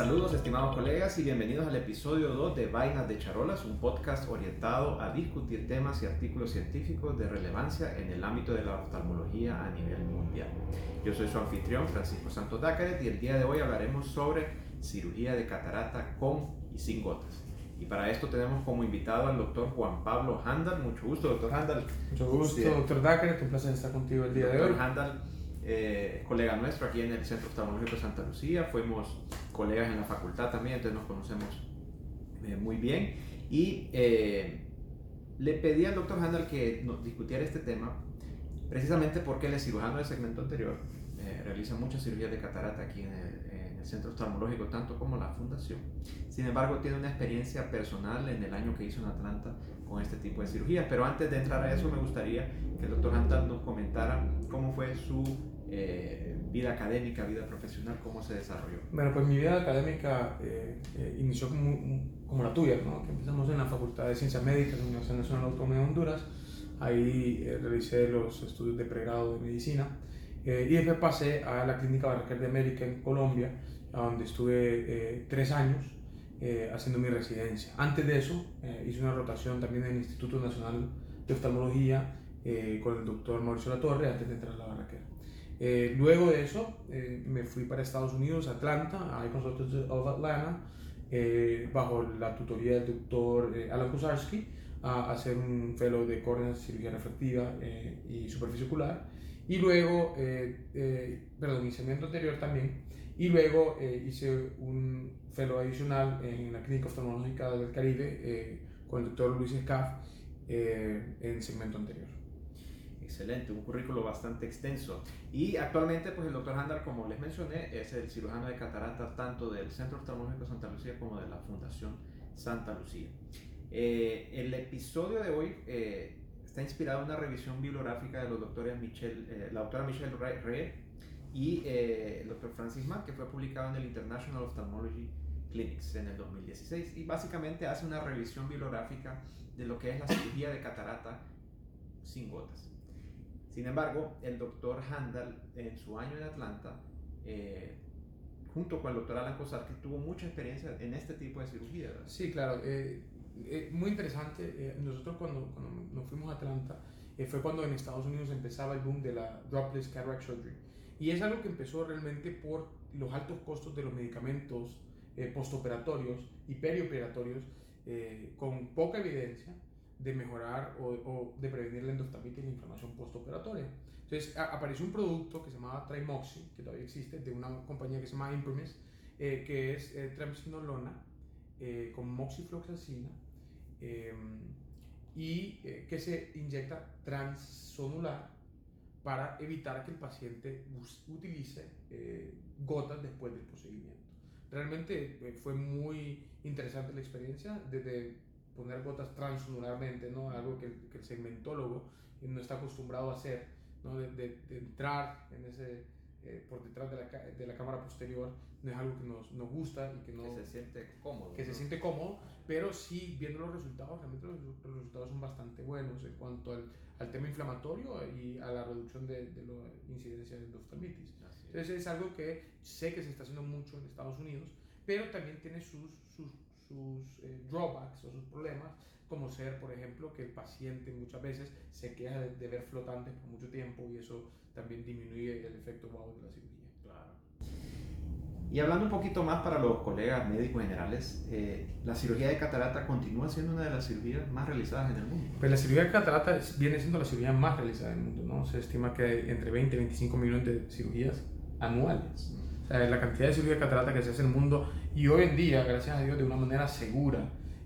saludos estimados colegas y bienvenidos al episodio 2 de Vainas de Charolas, un podcast orientado a discutir temas y artículos científicos de relevancia en el ámbito de la oftalmología a nivel mundial. Yo soy su anfitrión Francisco Santos Dácaret y el día de hoy hablaremos sobre cirugía de catarata con y sin gotas. Y para esto tenemos como invitado al doctor Juan Pablo Handal. Mucho gusto, doctor Handal. Mucho gusto, doctor Dácaret. Un placer estar contigo el día de hoy. Doctor Handal, eh, colega nuestro aquí en el Centro Oftalmológico de Santa Lucía. Fuimos colegas en la facultad también, entonces nos conocemos eh, muy bien. Y eh, le pedí al doctor Handal que nos discutiera este tema, precisamente porque él es cirujano del segmento anterior, realiza muchas cirugías de catarata aquí en el, el centro oftalmológico, tanto como la fundación. Sin embargo, tiene una experiencia personal en el año que hizo en Atlanta con este tipo de cirugías. Pero antes de entrar a eso, me gustaría que el doctor Hantal nos comentara cómo fue su eh, vida académica, vida profesional, cómo se desarrolló. Bueno, pues mi vida académica eh, eh, inició como, como, la tuya, ¿no? que empezamos en la Facultad de Ciencias Médicas de la Universidad Nacional Autónoma de Honduras. Ahí realicé los estudios de pregrado de medicina. Eh, y después pasé a la Clínica Barraquer de América en Colombia, donde estuve eh, tres años eh, haciendo mi residencia. Antes de eso, hice una rotación también en el Instituto Nacional de Oftalmología con el doctor Mauricio Latorre antes de entrar a la Barraquer. Luego de eso, me fui para Estados Unidos, Atlanta, a Consultants of Atlanta, bajo la tutoría del doctor Alan Kozarski, a hacer un fellow de córnea, cirugía refractiva y superficie ocular y luego, eh, eh, perdón, mi segmento anterior también, y luego eh, hice un fellow adicional en la Clínica Oftalmológica del Caribe eh, con el doctor Luis Escaf en segmento anterior. Excelente, un currículo bastante extenso. Y actualmente, pues el doctor Handal, como les mencioné, es el cirujano de catarata tanto del Centro Oftalmológico Santa Lucía como de la Fundación Santa Lucía. el episodio de hoy está inspirada en una revisión bibliográfica de los doctores Michelle, eh, la doctora Michelle Ray y eh, el doctor Francis Mann, que fue publicado en el International Ophthalmology Clinics en el 2016 y básicamente hace una revisión bibliográfica de lo que es la cirugía de catarata sin gotas. Sin embargo, el doctor Handal en su año en Atlanta, eh, junto con el doctor Alan que tuvo mucha experiencia en este tipo de cirugía. Sí, claro. Eh, muy interesante. Eh, nosotros cuando, cuando, nos fuimos a Atlanta, eh, fue cuando en Estados Unidos empezaba el boom de la dropless cataract surgery. Y es algo que empezó realmente por los altos costos de los medicamentos postoperatorios y perioperatorios con poca evidencia de mejorar o, o, de prevenir la endoftalmitis y la inflamación postoperatoria. Entonces apareció un producto que se llamaba Trimoxy, que todavía existe, de una compañía que se llama Imprimis, que es eh, triamcinolona con moxifloxacina Em, y eh, que se inyecta transsonular para evitar que el paciente utilice eh, gotas después del procedimiento. Realmente eh, fue muy interesante la experiencia desde poner gotas transsonularmente, ¿no? algo que, que el segmentólogo no está acostumbrado a hacer, ¿no? de, de, de entrar en ese eh, por detrás de la, de la, cámara posterior no es algo que nos, nos, gusta y que no... Que se siente cómodo. Que se siente cómodo, pero sí, viendo los resultados, realmente los, resultados son bastante buenos en cuanto al, al, tema inflamatorio y a la reducción de, de la incidencia de endoftalmitis. Entonces es algo que sé que se está haciendo mucho en Estados Unidos, pero también tiene sus, sus, sus eh, drawbacks o sus problemas, como ser, por ejemplo, que el paciente muchas veces se queja de, de ver flotantes por mucho tiempo y eso también disminuye el efecto wow de la cirugía. Claro. Y hablando un poquito más para los colegas médicos generales, eh, la cirugía de catarata continúa siendo una de las cirugías más realizadas en el mundo. Pues la cirugía de catarata viene siendo la cirugía más realizada en el mundo, ¿no? Se estima que hay entre 20 y 25 millones de cirugías anuales. Sea, la cantidad de cirugía de catarata que se hace en el mundo y hoy en día, gracias a Dios, de una manera segura,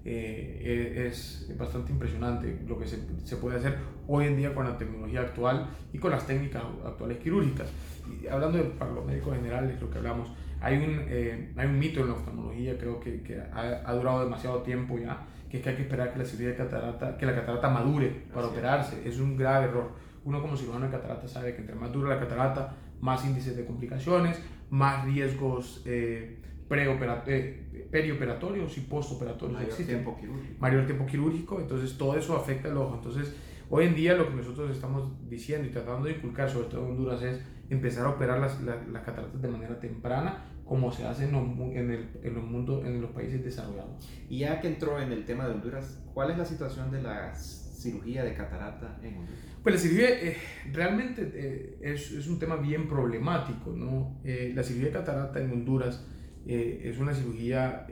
eh, es bastante impresionante lo que se, se, puede hacer hoy en día con la tecnología actual y con las técnicas actuales quirúrgicas. Y hablando de, para los médicos generales, lo que hablamos, hay un, eh, hay un mito en la oftalmología, creo que, que ha, ha, durado demasiado tiempo ya, que es que hay que esperar que la cirugía de catarata, que la catarata madure para operarse. Es un grave error. Uno como cirujano de catarata sabe que entre más dura la catarata, más índices de complicaciones, más riesgos eh, eh, perioperatorios y postoperatorios mayor tiempo quirúrgico. Mayor tiempo quirúrgico, entonces todo eso afecta el ojo. Entonces, hoy en día lo que nosotros estamos diciendo y tratando de inculcar, sobre todo en Honduras, es empezar a operar las, las, las cataratas de manera temprana como se hace en los, en el, en los, mundos, en los países desarrollados. Y ya que entró en el tema de Honduras, ¿cuál es la situación de la cirugía de catarata en Honduras? Pues la cirugía eh, realmente eh, es, es, un tema bien problemático, ¿no? Eh, la cirugía de catarata en Honduras es una cirugía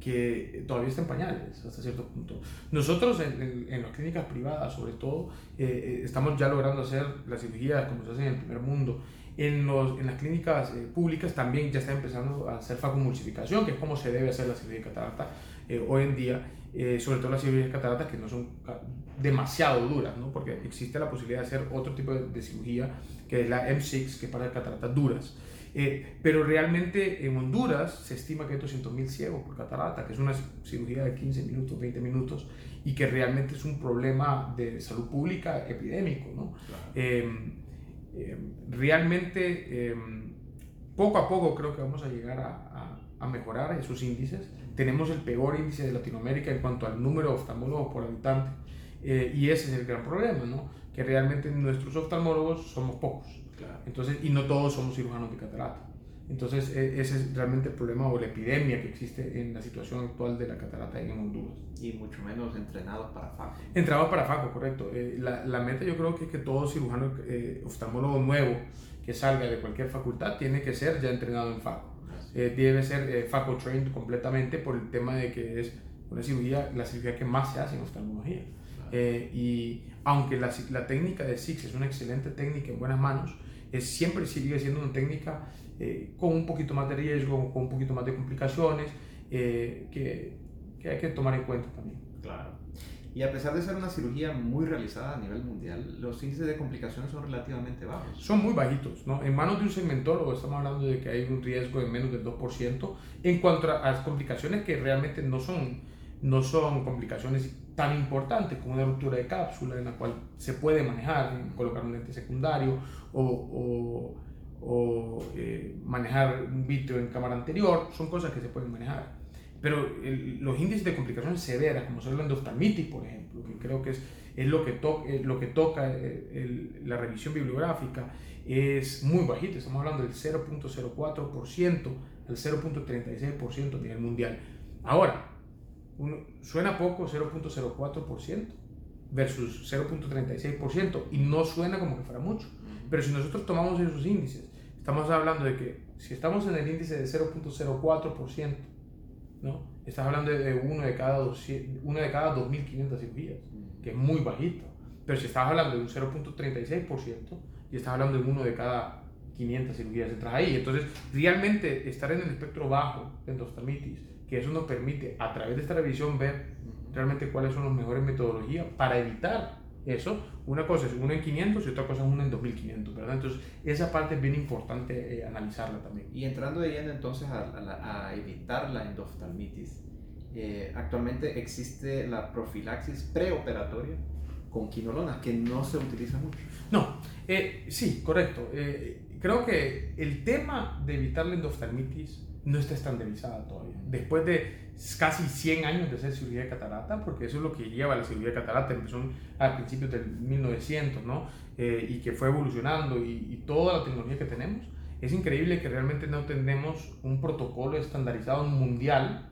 que todavía está en pañales hasta cierto punto. Nosotros en, en, las clínicas privadas, sobre todo, estamos ya logrando hacer la cirugía como se hace en el primer mundo. En, los, en las clínicas públicas también ya está empezando a hacer facomulsificación, que es como se debe hacer la cirugía de catarata hoy en día. Eh, sobre todo las cirugías de cataratas que no son demasiado duras, ¿no? porque existe la posibilidad de hacer otro tipo de, cirugía, que es la M6, que es para cataratas duras. Eh, pero realmente en Honduras se estima que hay 200.000 ciegos por catarata, que es una cirugía de 15 minutos, 20 minutos, y que realmente es un problema de salud pública epidémico. ¿no? Em, em, realmente, em, poco a poco creo que vamos a llegar a, a, a mejorar esos índices tenemos el peor índice de Latinoamérica en cuanto al número de oftalmólogos por habitante. Eh, y ese es el gran problema, ¿no? Que realmente nuestros oftalmólogos somos pocos. Entonces, y no todos somos cirujanos de catarata. Entonces, e, ese es realmente el problema o la epidemia que existe en la situación actual de la catarata en Honduras. Y mucho menos entrenados para FACO. Entrenados para FACO, correcto. Eh, la, la, meta yo creo que es que todo cirujano eh, oftalmólogo nuevo que salga de cualquier facultad tiene que ser ya entrenado en FACO. Eh, debe ser eh, FACO trained completamente por el tema de que es una cirugía, la cirugía que más se hace en oftalmología. Eh, y aunque la, la, técnica de SIX es una excelente técnica en buenas manos, es, siempre sigue siendo una técnica con un poquito más de riesgo, con un poquito más de complicaciones, que, que hay que tomar en cuenta también. Claro. Y a pesar de ser una cirugía muy realizada a nivel mundial, los índices de complicaciones son relativamente bajos. Son muy bajitos, ¿no? En manos de un segmentólogo estamos hablando de que hay un riesgo de menos del 2% en cuanto a las complicaciones que realmente no son, no son complicaciones tan importantes como una ruptura de cápsula en la cual se puede manejar, colocar un lente secundario o, o, o eh, manejar un vitrio en cámara anterior, son cosas que se pueden manejar. Pero los índices de complicaciones severas, como son la endoftalmitis, por ejemplo, que creo que es, es lo, que eh, lo que toca eh, la revisión bibliográfica, es muy bajito. Estamos hablando del 0.04% al 0.36% a nivel mundial. Ahora, suena poco 0.04% versus 0.36% y no suena como que fuera mucho. Pero si nosotros tomamos esos índices, estamos hablando de que si estamos en el índice de 0.04%, ¿no? Estás hablando de uno de cada, uno de cada 2.500 cirugías, que es muy bajito. Pero si estás hablando de un 0.36% y estás hablando de uno de cada 500 cirugías, entras ahí. Entonces, realmente estar en el espectro bajo de endoftalmitis, que eso nos permite a través de esta revisión ver realmente cuáles son las mejores metodologías para evitar eso, una cosa es una en 500 y otra cosa es una en 2500, ¿verdad? Entonces, esa parte es bien importante eh, analizarla también. Y entrando de lleno entonces a, a, evitar la endoftalmitis, eh, actualmente existe la profilaxis preoperatoria con quinolona, que no se utiliza mucho. No, eh, sí, correcto. creo que el tema de evitar la endoftalmitis no está estandarizada todavía. Después de casi 100 años de hacer cirugía de catarata, porque eso es lo que lleva la cirugía de catarata, empezó a principios del 1900, ¿no? Eh, y que fue evolucionando y, toda la tecnología que tenemos, es increíble que realmente no tenemos un protocolo estandarizado mundial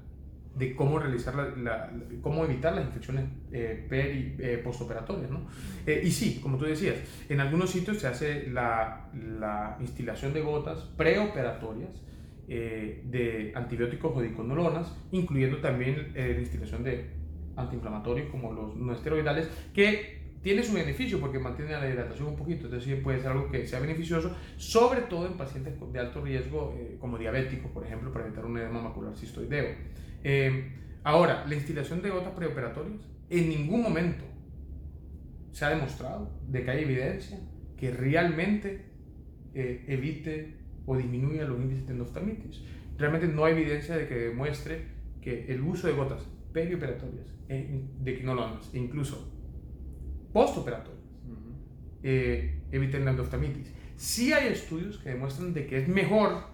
de cómo realizar la, cómo evitar las infecciones eh, peri, eh, postoperatorias, ¿no? Eh, y sí, como tú decías, en algunos sitios se hace la, la instilación de gotas preoperatorias eh, de antibióticos o diconolonas, incluyendo también eh, la instalación de antiinflamatorios como los no esteroidales, que tiene su beneficio porque mantiene la hidratación un poquito, entonces puede ser algo que sea beneficioso, sobre todo en pacientes de alto riesgo eh, como diabéticos, por ejemplo, para evitar un edema macular cistoideo. ahora, la instalación de gotas preoperatorias, en ningún momento se ha demostrado de que hay evidencia que realmente evite o disminuye los índices de endoftalmitis. Realmente no hay evidencia de que demuestre que el uso de gotas perioperatorias de quinolonas e incluso postoperatorias eh, eviten la endoftalmitis. Sí hay estudios que demuestran de que es mejor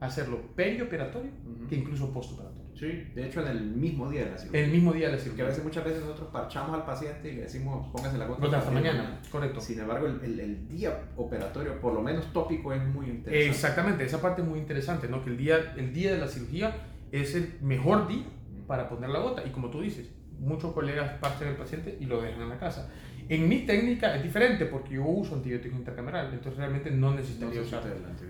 hacerlo perioperatorio que incluso postoperatorio. Sí, de hecho en el mismo día de la cirugía. El mismo día de la Porque a cirugía. veces, muchas veces nosotros parchamos al paciente y le decimos, póngase la gota. Hasta a de mañana, correcto. Sin embargo, el, el- el día operatorio, por lo menos tópico, es muy interesante. Exactamente, esa parte es muy interesante, ¿no? Que el día, el día de la cirugía es el mejor día para poner la gota. Y como tú dices, muchos colegas parten el paciente y lo dejan en la casa. En mi técnica es diferente porque yo uso antibiótico intracameral, entonces realmente no No necesitaría se usar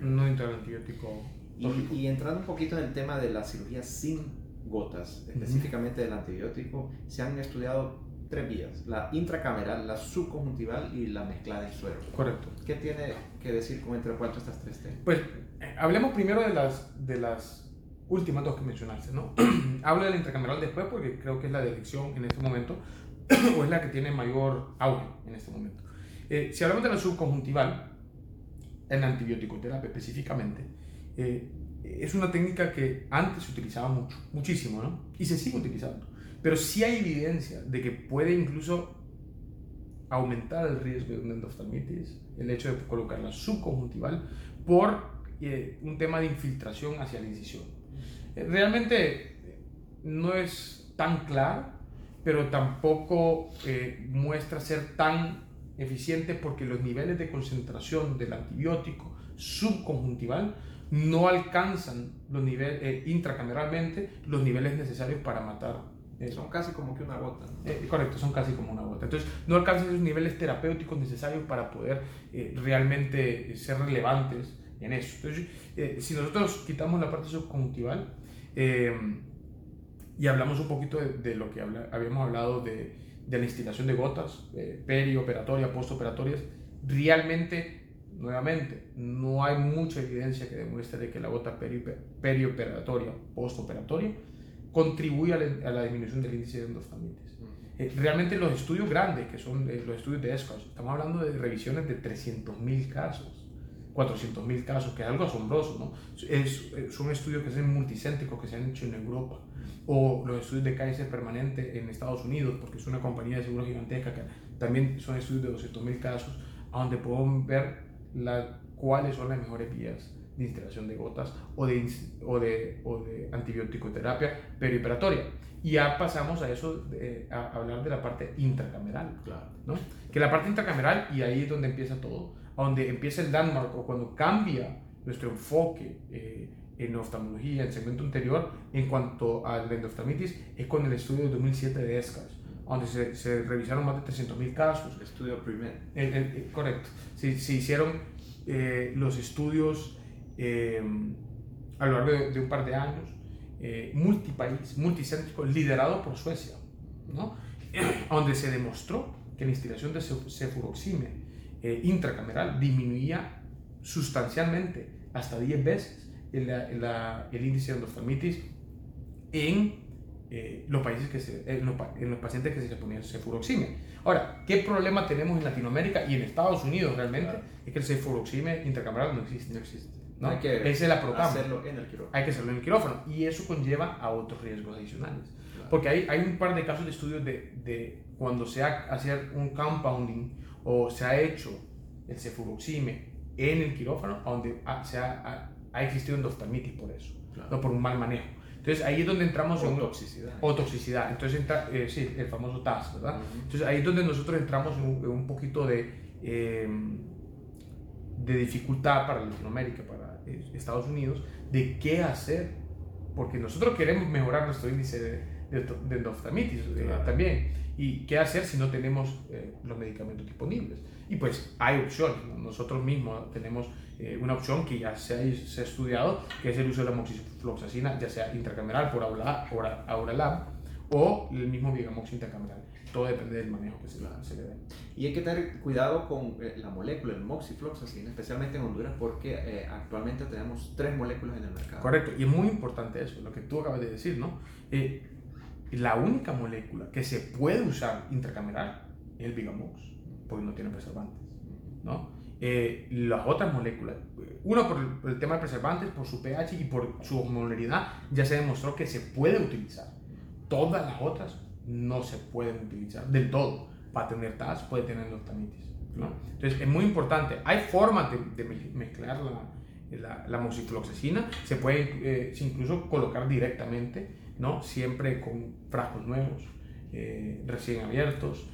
no el antibiótico. Y, y entrando un poquito en el tema de la cirugía sin gotas, específicamente del antibiótico, se han estudiado tres vías, la intracameral, la subconjuntival y la mezclada en suero. Correcto. ¿Qué tiene que decir con entre cuánto estas tres T? Pues eh, hablemos primero de las, de las últimas dos que mencionaste, ¿no? Hablo de la intracameral después porque creo que es la de elección en este momento o es la que tiene mayor auge en este momento. Eh, si hablamos de la subconjuntival, en antibiótico terapia específicamente, eh, es una técnica que antes se utilizaba mucho, muchísimo, ¿no? Y se sigue utilizando. Pero sí hay evidencia de que puede incluso aumentar el riesgo de una endoftalmitis, el hecho de colocar la subconjuntival por eh, un tema de infiltración hacia la incisión. Eh, realmente no es tan claro, pero tampoco eh, muestra ser tan eficiente porque los niveles de concentración del antibiótico subconjuntival no alcanzan los niveles eh, intracameralmente los niveles necesarios para matar eh, Son casi como que una gota. ¿no? eh, correcto, son casi como una gota. Entonces, no alcanzan esos niveles terapéuticos necesarios para poder eh, realmente eh, ser relevantes en eso. Entonces, eh, si nosotros quitamos la parte subconjuntival y hablamos un poquito de, de lo que habla- habíamos hablado de, de la instilación de gotas, perioperatoria, postoperatorias, realmente, nuevamente, no hay mucha evidencia que demuestre de que la gota peri- perioperatoria, postoperatoria, contribuye a la, a la disminución del índice de endoftalmitis. Eh, realmente los estudios grandes, que son eh, los estudios de ESCOS, estamos hablando de revisiones de 300.000 casos, 400.000 casos, que es algo asombroso, ¿no? Es- eh, son estudios que son multicéntricos, que se han hecho en Europa, o los estudios de Kaiser permanente en Estados Unidos, porque es una compañía de seguros gigantesca, que también son estudios de 200.000 casos, donde podemos ver la- cuáles son las mejores vías de instalación de gotas o de, o de, o de antibiótico-terapia perioperatoria. Y ya pasamos a eso, de- a hablar de la parte intracameral, Claro. ¿no? Que la parte intracameral, y ahí es donde empieza todo, donde empieza el landmark o cuando cambia nuestro enfoque eh, en oftalmología, en segmento anterior, en cuanto a la endoftalmitis, es con el estudio de 2007 de ESCAS, donde se, se revisaron más de 300.000 casos, Estudio el- el- correcto. Se, se hicieron eh, los estudios eh, a lo largo de, de un par de años, eh, multipaís, multicéntrico, liderado por Suecia, ¿no? donde se demostró que la instilación de cef- cefuroxime eh, intracameral disminuía sustancialmente, hasta 10 veces, el, el índice de endoftalmitis en eh, los países que se, en, los, pa- en los pacientes que se les ponía cefuroxime. Ahora, ¿qué problema tenemos en Latinoamérica y en Estados Unidos realmente? Claro. Es que el cefuroxime intracameral no existe. No existe. ¿no? Hay que Esa es la hacerlo en el quirófano. Hay que hacerlo en el quirófano y eso conlleva a otros riesgos adicionales. Claro. Porque hay, hay un par de casos de estudios de, de cuando se ha hacer un compounding o se ha hecho el cefuroxime en el quirófano, donde ha, se ha, ha, ha existido endoftalmitis por eso, Claro. no por un mal manejo. Entonces ahí es donde entramos O en toxicidad. o toxicidad. Entonces entra, eh, sí, el famoso TAS, ¿verdad? Ujú. Entonces ahí es donde nosotros entramos en un, en un poquito de, eh, de dificultad para Latinoamérica, para eh, Estados Unidos, de qué hacer, porque nosotros queremos mejorar nuestro índice de, de, endoftalmitis eh, Claro. también, y qué hacer si no tenemos eh, los medicamentos disponibles. Y pues hay opciones, ¿no? nosotros mismos tenemos eh, una opción que ya se ha, se ha estudiado, que es el uso de la moxifloxacina, ya sea intracameral por aura, aura, Auralab o el mismo Vigamox intracameral. Todo depende del manejo que se, Claro. se le dé. Y hay que tener cuidado con eh, la molécula, el moxifloxacin, especialmente en Honduras, porque eh, actualmente tenemos tres moléculas en el mercado. Correcto, y es muy importante eso, lo que tú acabas de decir, ¿no? Eh, la única molécula que se puede usar intracameral es el Vigamox, porque no tiene preservantes, ¿no? Eh, las otras moléculas, eh, uno por el, tema de preservantes, por su pH y por su osmolaridad, ya se demostró que se puede utilizar. Todas las otras no se pueden utilizar del todo. Para tener TAS puede tener endoftalmitis, ¿no? Entonces es muy importante. Hay formas de, de me- mezclar la, la, la. Se puede incluso colocar directamente, ¿no? siempre con frascos nuevos, recién abiertos.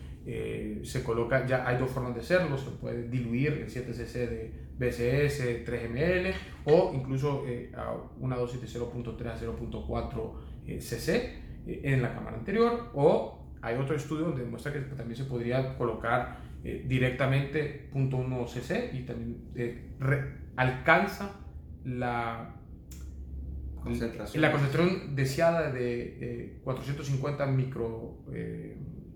se coloca, ya hay dos formas de hacerlo, se puede diluir el 7 cc de BCS 3 ml o incluso a una dosis de 0.3 a 0.4 cc en la cámara anterior o hay otro estudio donde demuestra que también se podría colocar eh, directamente .1 cc y también eh, alcanza la concentración. la concentración deseada de 450 eh, micro,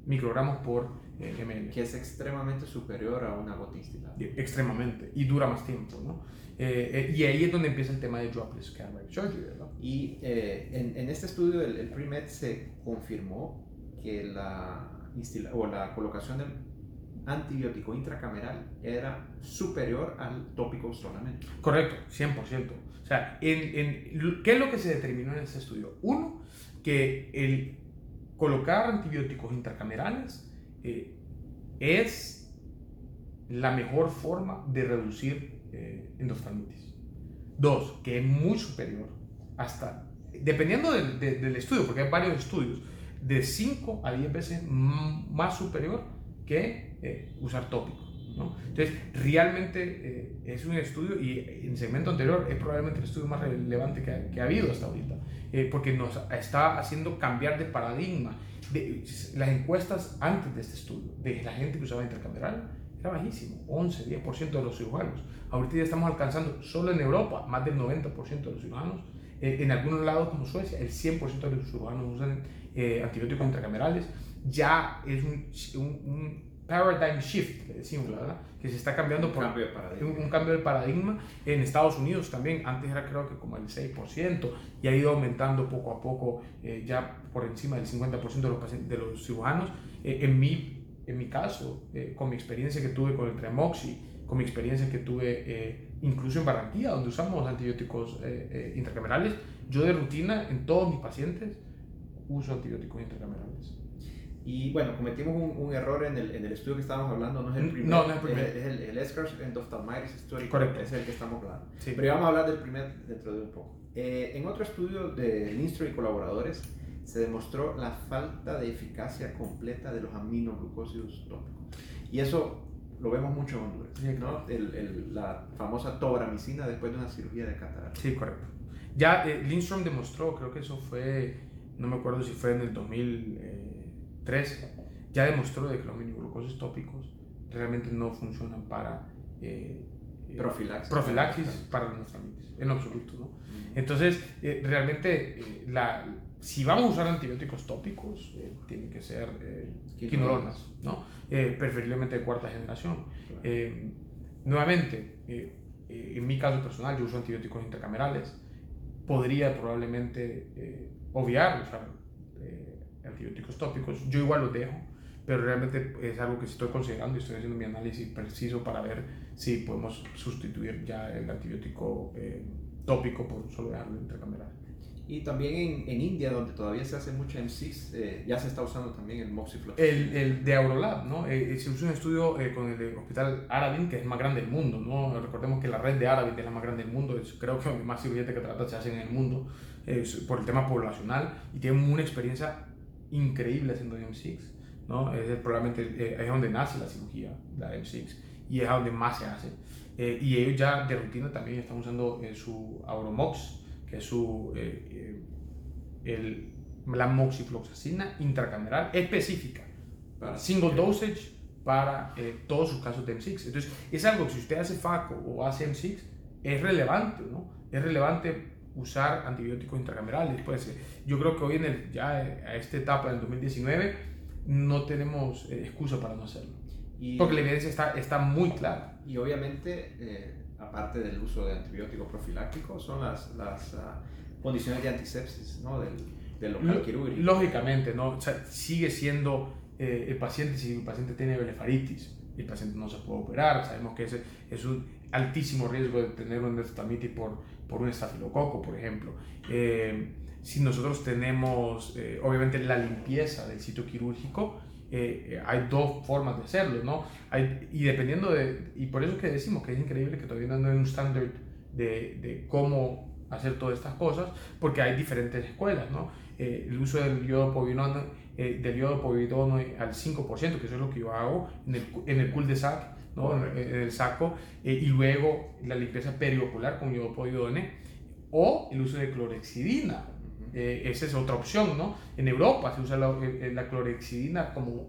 microgramos por ml. Que es extremadamente superior a una gotística. Extremadamente, y dura más tiempo, ¿no? y ahí es donde empieza el tema de dropless cataract surgery, ¿verdad? Y en, en, este estudio, el, el PRIMED se confirmó que la, o la colocación del antibiótico intracameral era superior al tópico solamente. Correcto, 100%. O sea, ¿qué es lo que se determinó en ese estudio? Uno, que el colocar antibióticos intracamerales eh, es la mejor forma de reducir eh. Dos, que es muy superior hasta, dependiendo del, del estudio, porque hay varios estudios, de 5 a 10 veces más superior que eh, usar tópico. ¿No? Entonces, realmente eh, es un estudio, y en el segmento anterior es probablemente el estudio más relevante que ha, que ha habido hasta ahorita, eh, porque nos está haciendo cambiar de paradigma. De, las encuestas antes de este estudio, de la gente que usaba intercameral, era bajísimo, 11, 10% de los cirujanos. Ahorita ya estamos alcanzando, solo en Europa, más del 90% de los cirujanos. en algunos lados como Suecia, el 100% de los cirujanos usan eh, antibióticos intracamerales, ya es un, un, paradigm shift, que decimos, ¿verdad? Que se está cambiando por cambio de paradigma. Un, cambio de paradigma. En Estados Unidos también, antes era creo que como el 6% y ha ido aumentando poco a poco, eh, ya por encima del 50% de los, pacientes, de los cirujanos. Eh, en, mi, en mi caso, con mi experiencia que tuve con el Tremoxi, con mi experiencia que tuve incluso en Barranquilla, donde usamos antibióticos intracamerales, yo de rutina en todos mis pacientes uso antibióticos intracamerales. Y bueno, cometimos un, un error en el, en el, estudio que estábamos hablando, no es el primer, no, no es el primer. Es, el, el Escars Endophthalmitis Study, Correcto. es el que estamos hablando. Sí. Pero vamos a hablar del primer dentro de un poco. Eh, en otro estudio de Lindstrom y colaboradores, se demostró la falta de eficacia completa de los aminoglucósidos tópicos. Y eso lo vemos mucho en Honduras, sí, ¿no? El, el, la famosa tobramicina después de una cirugía de catarata. Sí, correcto. Ya eh, Lindstrom demostró, creo que eso fue no me acuerdo si fue en el 2003, ya demostró de que los miniglucosis tópicos realmente no funcionan para eh, eh, profilaxis, profilaxis para los en absoluto. ¿no? Entonces, eh, realmente, la, si vamos a usar antibióticos tópicos, tienen que ser quinolonas, ¿no? preferiblemente de cuarta generación. nuevamente, en mi caso personal, yo uso antibióticos intracamerales. Podría probablemente obviar usar antibióticos tópicos. Yo igual los dejo, pero realmente es algo que estoy considerando y estoy haciendo mi análisis preciso para ver si podemos sustituir ya el antibiótico eh, tópico por solo dejarlo intracameral. Y también en, en, India, donde todavía se hace mucho MCIS, eh, ya se está usando también el Moxiflox. El, el de Aurolab, ¿no? Eh, se usa un estudio eh, con el Hospital Arabin, que es el más grande del mundo, ¿no? Recordemos que la red de Arabin es la más grande del mundo, es, creo que más cirugías de trata se hacen en el mundo por el tema poblacional y tienen una experiencia increíble haciendo M6, ¿no? Es probablemente es donde nace la cirugía, la M6, y es donde más se hace. y ellos ya de rutina también están usando su Auromox, que es su, eh, eh, el, la moxifloxacina intracameral específica, para single dosage para eh, todos sus casos de M6. Entonces, es algo que si usted hace FACO o hace M6, es relevante, ¿no? Es relevante usar antibióticos intracamerales. Pues, yo creo que hoy en el, ya a esta etapa del 2019 no tenemos excusa para no hacerlo. Y, porque la evidencia está, está muy clara. Y obviamente aparte del uso de antibióticos profilácticos, son las, las uh, condiciones de antisepsis ¿no? del, del local quirúrgico. Lógicamente, ¿no? O sea, sigue siendo eh, el paciente, si el paciente tiene blefaritis, el paciente no se puede operar, sabemos que ese es un altísimo riesgo de tener un endoftalmitis por, por un estafilococo, por ejemplo. Eh, si nosotros tenemos, eh, obviamente, la limpieza del sitio quirúrgico, eh, hay dos formas de hacerlo, ¿no? Hay, y dependiendo de, y por eso es que decimos que es increíble que todavía no hay un estándar de, de cómo hacer todas estas cosas, porque hay diferentes escuelas, ¿no? Eh, el uso del yodo povidone, eh, del yodo povidone al 5%, que eso es lo que yo hago en el, en el cul de sac, ¿no? en, en, el saco, eh, y luego la limpieza periocular con yodo povidone, o el uso de clorexidina. esa es otra opción, ¿no? En Europa se usa la, la clorexidina como,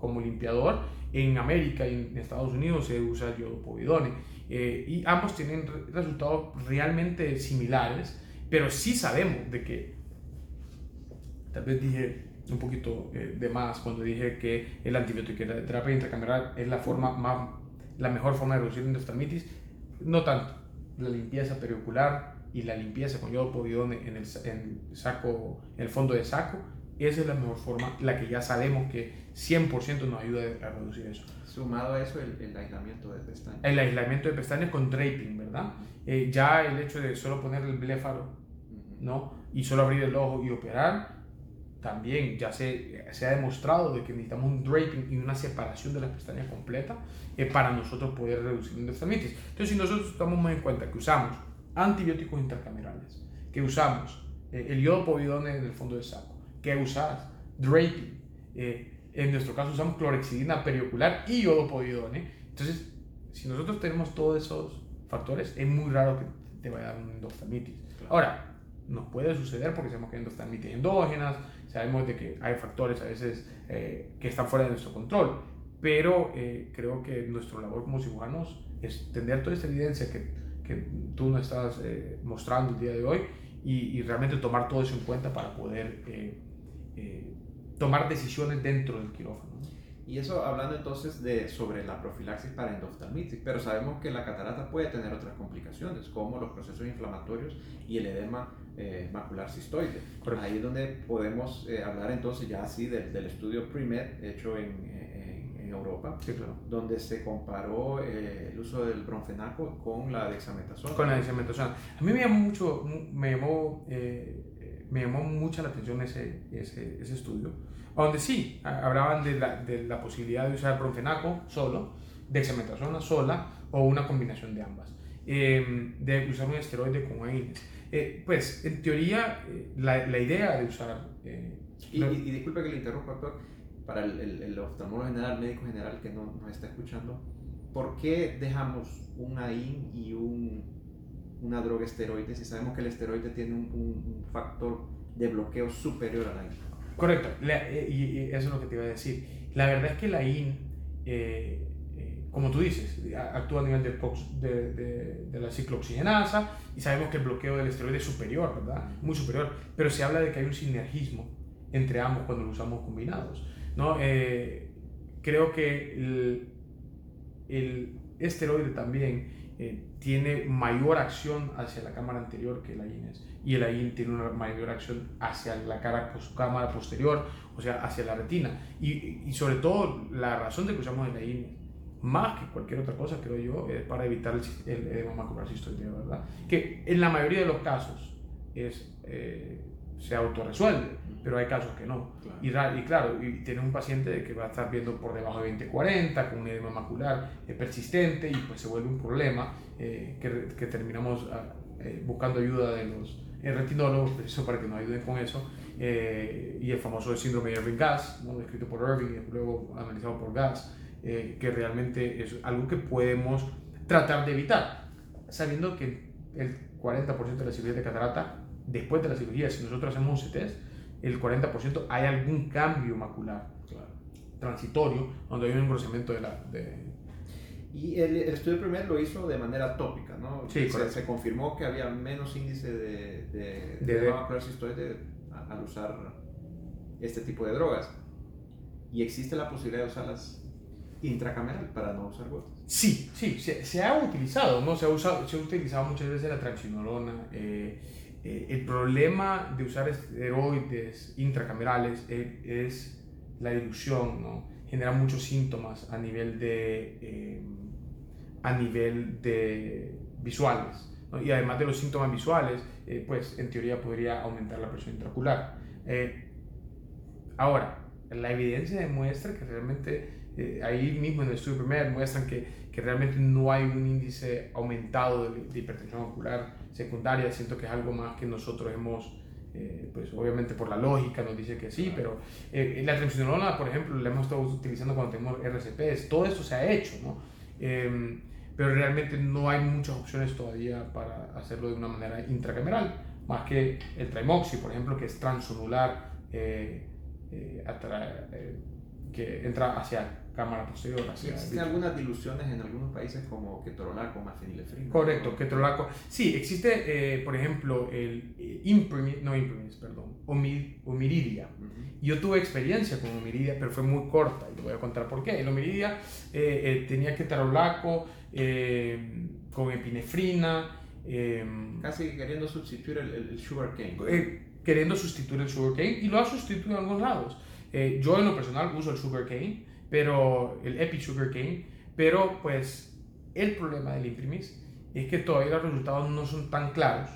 como limpiador, en América y en Estados Unidos se usa el yodo povidone. y ambos tienen resultados realmente similares, pero sí sabemos de que Tal vez dije un poquito eh, de más cuando dije que el antibiótico y la terapia intracameral es la, forma más, la mejor forma de reducir endospermitis. No tanto. La limpieza periocular y la limpieza con yodo povidone en el, en saco, en el fondo de saco, esa es la mejor forma, la que ya sabemos que 100% nos ayuda a reducir eso. Sumado a eso, el, el aislamiento de pestañas. El aislamiento de pestañas con draping, ¿verdad? Eh, ya el hecho de solo poner el bléfaro, ¿no? Y solo abrir el ojo y operar, también ya se, se, ha demostrado de que necesitamos un draping y una separación de las pestañas completa eh, para nosotros poder reducir la endospermitis. Entonces, si nosotros tomamos en cuenta que usamos antibióticos intracamerales, que usamos eh, el yodo povidone en el fondo del saco, que usas draping, eh, en nuestro caso usamos clorexidina periocular y yodo povidone, entonces, si nosotros tenemos todos esos factores, es muy raro que te vaya a dar una endospermitis. Ahora, nos puede suceder porque sabemos que hay endospermitis endógenas, Sabemos de que hay factores a veces eh, que están fuera de nuestro control, pero eh, creo que nuestra labor como cirujanos es tener toda esta evidencia que, que tú nos estás eh, mostrando el día de hoy y, y, realmente tomar todo eso en cuenta para poder tomar decisiones dentro del quirófano. Y eso hablando entonces de, sobre la profilaxis para endoftalmitis, pero sabemos que la catarata puede tener otras complicaciones, como los procesos inflamatorios y el edema eh, macular cistoide. Ahí es donde podemos eh, hablar entonces ya así del, del estudio PRIMED hecho en, en, en Europa, sí, claro. donde se comparó eh, el uso del bronfenaco con la dexametasona. Con la dexametasona. A mí me llamó mucho, me llamó, me llamó mucha la atención ese, ese, ese estudio, donde sí, hablaban de la, de la posibilidad de usar bronfenaco solo, dexametasona sola o una combinación de ambas. de usar un esteroide con AINES. Eh, pues en teoría eh, la, la, idea de usar... Eh, y, y, y, disculpe que le interrumpa, doctor, para el, el, el, oftalmólogo general, médico general que no, nos está escuchando, ¿por qué dejamos un AIN y un, una droga esteroide si sabemos que el esteroide tiene un, un, un factor de bloqueo superior al AIN? Correcto, la, y, y, eso es lo que te iba a decir. La verdad es que la AIN eh, como tú dices, actúa a nivel de, de, de, de, la ciclooxigenasa y sabemos que el bloqueo del esteroide es superior, ¿verdad? Muy superior, pero se habla de que hay un sinergismo entre ambos cuando lo usamos combinados, ¿no? Eh, creo que el, el esteroide también eh, tiene mayor acción hacia la cámara anterior que el AINES y el AIN tiene una mayor acción hacia la cara, cámara posterior, o sea, hacia la retina. Y, y sobre todo la razón de que usamos el AIN más que cualquier otra cosa, creo yo, es para evitar el, el edema macular cistoideo, ¿verdad? Que en la mayoría de los casos es, eh, se autorresuelve, pero hay casos que no. Claro. Y, y, claro, y tiene un paciente que va a estar viendo por debajo de 20-40 con un edema macular eh, persistente y pues se vuelve un problema eh, que, que, terminamos ah, eh, buscando ayuda de los retinólogos, eso para que nos ayuden con eso. y el famoso síndrome de Irving-Gass, ¿no? escrito por Irving y luego analizado por Gass eh, que realmente es algo que podemos tratar de evitar, sabiendo que el 40% de la cirugía de catarata, después de la cirugía, si nosotros hacemos un CT, el 40% hay algún cambio macular claro. transitorio, donde hay un engrosamiento de la... De... Y el, el estudio primer lo hizo de manera tópica, ¿no? Sí, se, se, confirmó que había menos índice de, de, de, de cistoide al usar este tipo de drogas. Y existe la posibilidad de usarlas intracameral para no usar gotas. Sí, sí, se, se, ha utilizado, ¿no? Se ha, usado, se ha utilizado muchas veces la transinolona. Eh, eh, el problema de usar esteroides intracamerales es, es, la dilución, ¿no? Genera muchos síntomas a nivel de, eh, a nivel de visuales. ¿no? Y además de los síntomas visuales, eh, pues en teoría podría aumentar la presión intraocular. ahora, la evidencia demuestra que realmente eh, ahí mismo en el estudio primer muestran que, que, realmente no hay un índice aumentado de, de, hipertensión ocular secundaria. Siento que es algo más que nosotros hemos, eh, pues obviamente por la lógica nos dice que sí, pero eh, la triamcinolona, por ejemplo, la hemos estado utilizando cuando tenemos RCPs. Todo esto se ha hecho, ¿no? Em, pero realmente no hay muchas opciones todavía para hacerlo de una manera intracameral, más que el Trimoxi, por ejemplo, que es transonular, eh, eh, eh, que entra hacia cámara posterior. Hacia ¿Existen algunas diluciones en algunos países como ketorolaco, mafenilefrina? Correcto, ketorolaco. Sí, existe, por ejemplo, el Imprimis, no Imprimis, perdón, Omiridia. Yo tuve experiencia con Omiridia, pero fue muy corta y te voy a contar por qué. El Omiridia tenía ketorolaco, con epinefrina. Casi queriendo sustituir el, el, sugar cane. queriendo sustituir el sugar cane y lo ha sustituido en algunos lados. Eh, yo en lo personal uso el sugar cane, pero el epi sugar cane, pero pues el problema del imprimis es que todavía los resultados no son tan claros,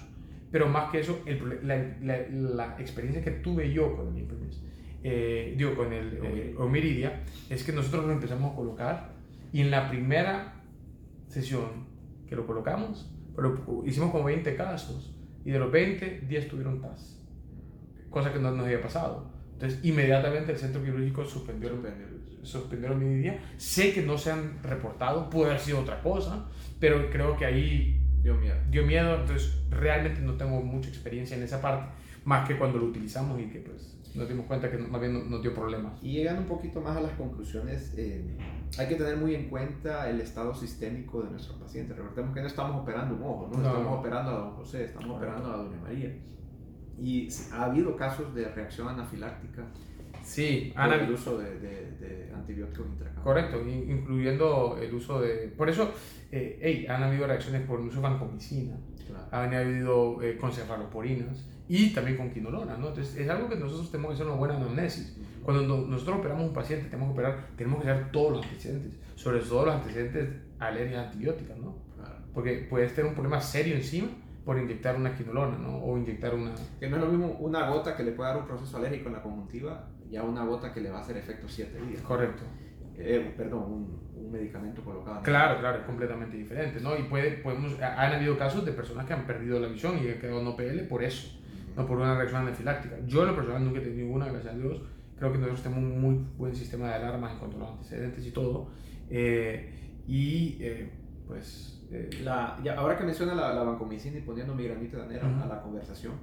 pero más que eso, el, la, la, la, experiencia que tuve yo con el imprimis, eh, digo, con el eh, Omiridia, es que nosotros lo empezamos a colocar y en la primera sesión que lo colocamos, pero hicimos como 20 casos y de los 20, 10 tuvieron TAS, cosa que no nos había pasado. Entonces, inmediatamente el centro quirúrgico suspendió, suspendió la medida. Sé que no se han reportado, puede haber sido otra cosa, pero creo que ahí dio miedo. Dio miedo, entonces realmente no tengo mucha experiencia en esa parte, más que cuando lo utilizamos y que pues nos dimos cuenta que más bien nos dio problemas. Y llegando un poquito más a las conclusiones, eh, hay que tener muy en cuenta el estado sistémico de nuestro paciente. Recordemos que no estamos operando un ojo, no, estamos operando a don José, estamos operando a doña María. Y ha habido casos de reacción anafiláctica. Sí, por el uso de, de, antibióticos intracamerales. Correcto, incluyendo el uso de... Por eso, eh, hey, han habido reacciones por el uso de vancomicina, claro. han habido eh, con cefaloporinas y también con quinolona, ¿no? Entonces, es algo que nosotros tenemos que hacer una buena anamnesis. Cuando nosotros operamos un paciente, tenemos que operar, tenemos que hacer todos los antecedentes, sobre todo los antecedentes alergias antibióticas, ¿no? Claro. Porque puedes tener un problema serio encima por inyectar una quinolona, ¿no? O inyectar una... Que no es lo mismo una gota que le puede dar un proceso alérgico en la conjuntiva, ya una gota que le va a hacer efecto 7 días. Correcto. Eh, perdón, un, un, medicamento colocado. Claro, claro, es completamente diferente, ¿no? Y puede, podemos, han habido casos de personas que han perdido la visión y han quedado no PL por eso no por una reacción anafiláctica. Yo en lo personal nunca he tenido ninguna, gracias a Dios. Creo que nosotros tenemos un muy buen sistema de alarmas en cuanto a los antecedentes y todo. Eh, y eh, pues... Eh, la, ya, ahora que menciona la, la vancomicina y poniendo mi granito de arena uh -huh. a la conversación,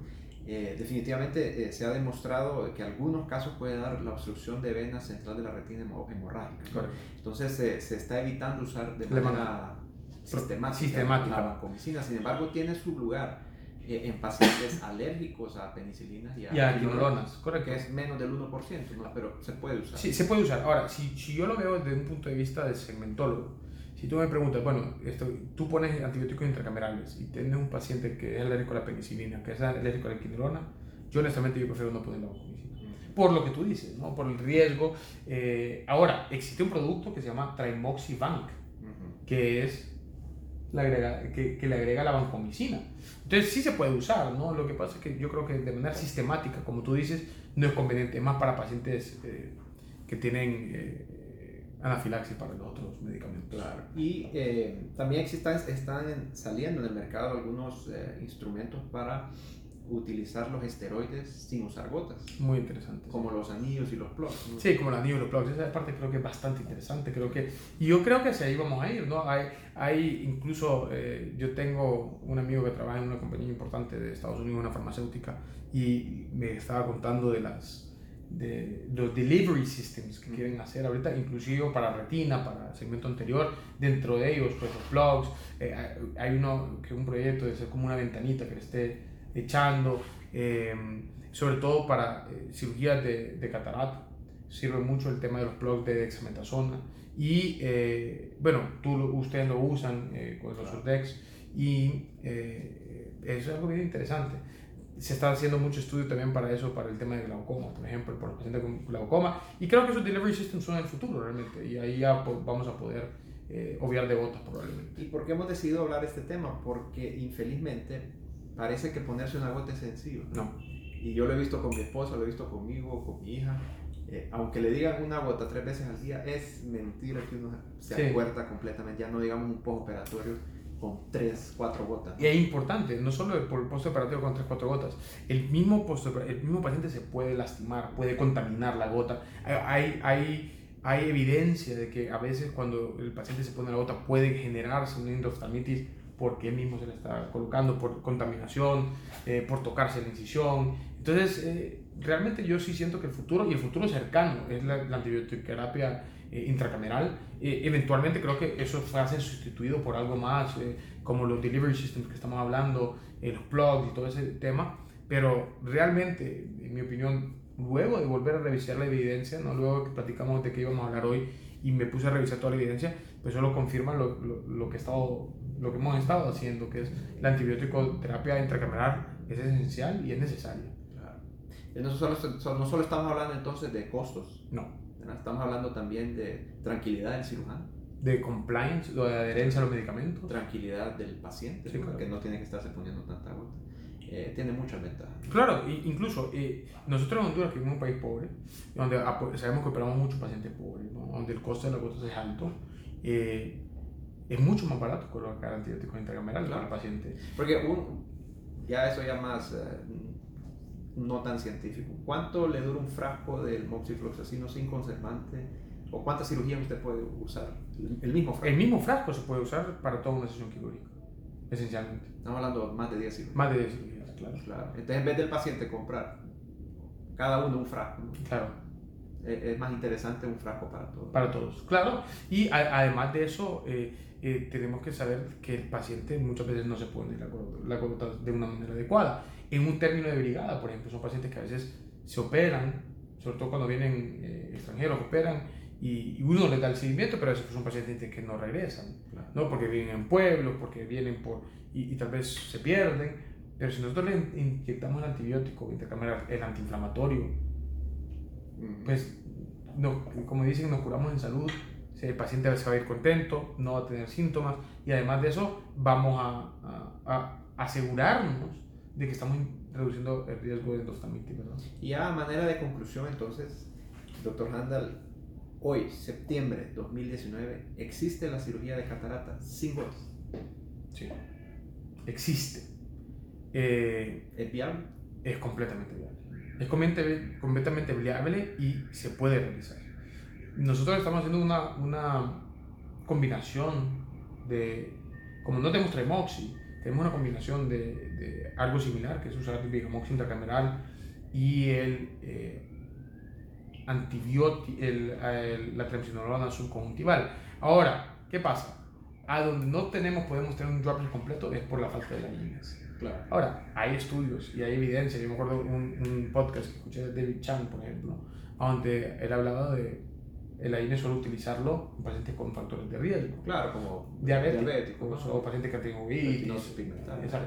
definitivamente se ha demostrado que algunos casos puede dar la obstrucción de vena central de la retina hemorrágica. Entonces se está evitando usar de manera sistemática, sistemática. la vancomicina. Sin embargo, tiene su lugar en pacientes alérgicos a penicilinas y a, y a quinolonas, correcto. Que es menos del 1%, ¿no? pero se puede usar. Sí, se puede usar. Ahora, si, si yo lo veo desde un punto de vista de segmentólogo, si tú me preguntas, bueno, esto, tú pones antibióticos intracamerales y tienes un paciente que es alérgico a la penicilina, que es alérgico a la quinolona, yo honestamente yo prefiero no poner la vancomicina. Por lo que tú dices, ¿no? por el riesgo. Eh, ahora, existe un producto que se llama Trimoxivanc, uh -huh. que es la agrega, que, que, le agrega la vancomicina. Entonces sí se puede usar, ¿no? Lo que pasa es que yo creo que de manera sistemática, como tú dices, no es conveniente, es más para pacientes eh, que tienen eh, anafilaxis para los otros medicamentos. Claro. Y eh, también existen, están saliendo en el mercado algunos eh, instrumentos para utilizar los esteroides sin usar gotas. Muy interesante. Como sí. los anillos y los plugs. ¿no? Sí, como los anillos y los plugs. Esa parte creo que es bastante interesante. Creo que, y yo creo que hacia ahí vamos a ir. ¿no? Hay, hay incluso, eh, yo tengo un amigo que trabaja en una compañía importante de Estados Unidos, una farmacéutica, y me estaba contando de las de los delivery systems que quieren hacer ahorita, inclusive para retina, para segmento anterior, dentro de ellos, pues los plugs, eh, hay uno que un proyecto de ser como una ventanita que esté echando, eh, sobre todo para eh, cirugías de, de, catarata. Sirve mucho el tema de los plugs de dexametasona. Y eh, bueno, tú, ustedes lo usan con los Surdex y eso es algo bien interesante. Se está haciendo mucho estudio también para eso, para el tema de glaucoma, por ejemplo, por los pacientes con glaucoma. Y creo que esos delivery systems son el futuro realmente. Y ahí ya vamos a poder eh, obviar de botas probablemente. ¿Y por qué hemos decidido hablar de este tema? Porque infelizmente parece que ponerse una gota es sencillo. No. Y yo lo he visto con mi esposa, lo he visto conmigo, con mi hija. eh, aunque le digan una gota tres veces al día, es mentira que uno se Sí. acuerda completamente, ya no digamos un postoperatorio con tres, cuatro gotas. Y es importante, no solo por el postoperatorio con 3-4 gotas, el mismo, el mismo paciente se puede lastimar, puede contaminar la gota. Hay, hay, hay evidencia de que a veces cuando el paciente se pone la gota puede generarse una endoftamitis porque él mismo se la está colocando por contaminación, eh, por tocarse la incisión. Entonces, eh, realmente yo sí siento que el futuro, y el futuro cercano, es la, la antibioterapia eh, intracameral. Eh, eventualmente creo que eso va a ser sustituido por algo más, eh, como los delivery systems que estamos hablando, eh, los plugs y todo ese tema. Pero realmente, en mi opinión, luego de volver a revisar la evidencia, no luego que platicamos de qué íbamos a hablar hoy y me puse a revisar toda la evidencia, pues eso lo confirma lo, lo, lo que, he estado, lo que hemos estado haciendo, que es la antibiótico terapia intracameral es esencial y es necesaria. Claro. No solo, so- no solo estamos hablando entonces de costos, No. ¿Verdad? estamos hablando también de tranquilidad del cirujano, De compliance, lo de adherencia a los medicamentos. tranquilidad del paciente, Sí, claro. que no tiene que estarse poniendo tanta gota. Eh, tiene muchas ventajas. Claro, incluso eh, nosotros en Honduras, que en un país pobre, donde sabemos que operamos muchos pacientes pobres, ¿no? donde el costo de las gotas es alto, eh, es mucho más barato colocar antibióticos intracamerales Claro. para el paciente. Porque un, ya eso ya más eh, no tan científico. ¿Cuánto le dura un frasco del moxifloxacino sin conservante? ¿O cuántas cirugías usted puede usar? El, mismo frasco. El mismo frasco se puede usar para toda una sesión quirúrgica, esencialmente. Estamos hablando de más de 10 cirugías. Más de 10 cirugías, claro. Claro. Entonces, en vez del paciente comprar cada uno un frasco, ¿no? Claro, es, es más interesante un frasco para todos. para todos. Claro, y a- además de eso, eh, eh, tenemos que saber que el paciente muchas veces no se pone la la de una manera adecuada. En un término de brigada, por ejemplo, son pacientes que a veces se operan, sobre todo cuando vienen eh, extranjeros, operan y, y uno les da el seguimiento, pero a veces son pacientes que no regresan, Claro. ¿no? porque vienen en pueblos, porque vienen por. y, y tal vez se pierden. Pero si nosotros le in- inyectamos el antibiótico intercameral, el antiinflamatorio, Mm. pues, no, como dicen, nos curamos en salud, el paciente se va a ir contento, no va a tener síntomas y además de eso vamos a, a- a asegurarnos de que estamos reduciendo el riesgo de endostamitis, ¿verdad? Y a manera de conclusión, entonces, doctor Handal, hoy, septiembre 2019, existe la cirugía de catarata sin gotas. Sí. Existe. Eh, ¿Es viable? es completamente viable. Es completamente, completamente viable y se puede realizar. Nosotros estamos haciendo una, una combinación de, como no tenemos Tremoxi, tenemos una combinación de, de algo similar, que es usar Vigamox intracameral y el eh, antibiótico, el, el- la triamcinolona subconjuntival. Ahora, ¿qué pasa? A donde no tenemos, podemos tener un droplet completo es por la falta de la INES. Claro. Ahora, hay estudios y hay evidencia. Yo me acuerdo un, un podcast que escuché de David Chang, por ejemplo, donde él hablaba de el AINE solo utilizarlo en pacientes con factores de riesgo. Claro, como Diabéticos, diabéticos, o pacientes que tienen uveitis,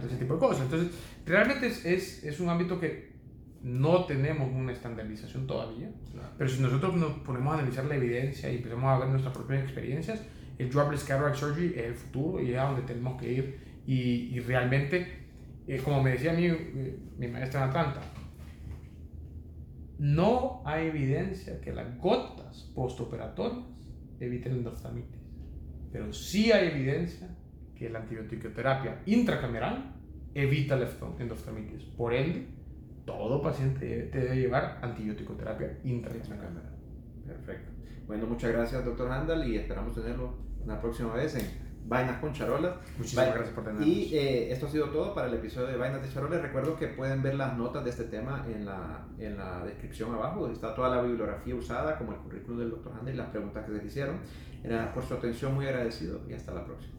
ese tipo de cosas. Entonces, realmente es, es, es un ámbito que no tenemos una estandarización todavía, Claro. pero si nosotros nos ponemos a analizar la evidencia y empezamos a ver nuestras propias experiencias, el dropless cataract surgery es el futuro y es a donde tenemos que ir. Y, y realmente, eh, como me decía mi, eh, mi maestra en Atlanta, no hay evidencia que las gotas postoperatorias eviten endostamitis, pero sí hay evidencia que la antibioticoterapia intracameral evita la endostamitis. Por ende, todo paciente debe llevar antibiótico-terapia intracameral. Perfecto. Bueno, muchas gracias, doctor Handal, y esperamos tenerlo una próxima vez en Vainas con Charolas. Muchísimas gracias por tenernos. Y eh, esto ha sido todo para el episodio de Vainas de Charolas. Recuerdo que pueden ver las notas de este tema en la, en la descripción abajo, está toda la bibliografía usada, como el currículum del doctor Handal y las preguntas que se le hicieron. Era por su atención muy agradecido y hasta la próxima.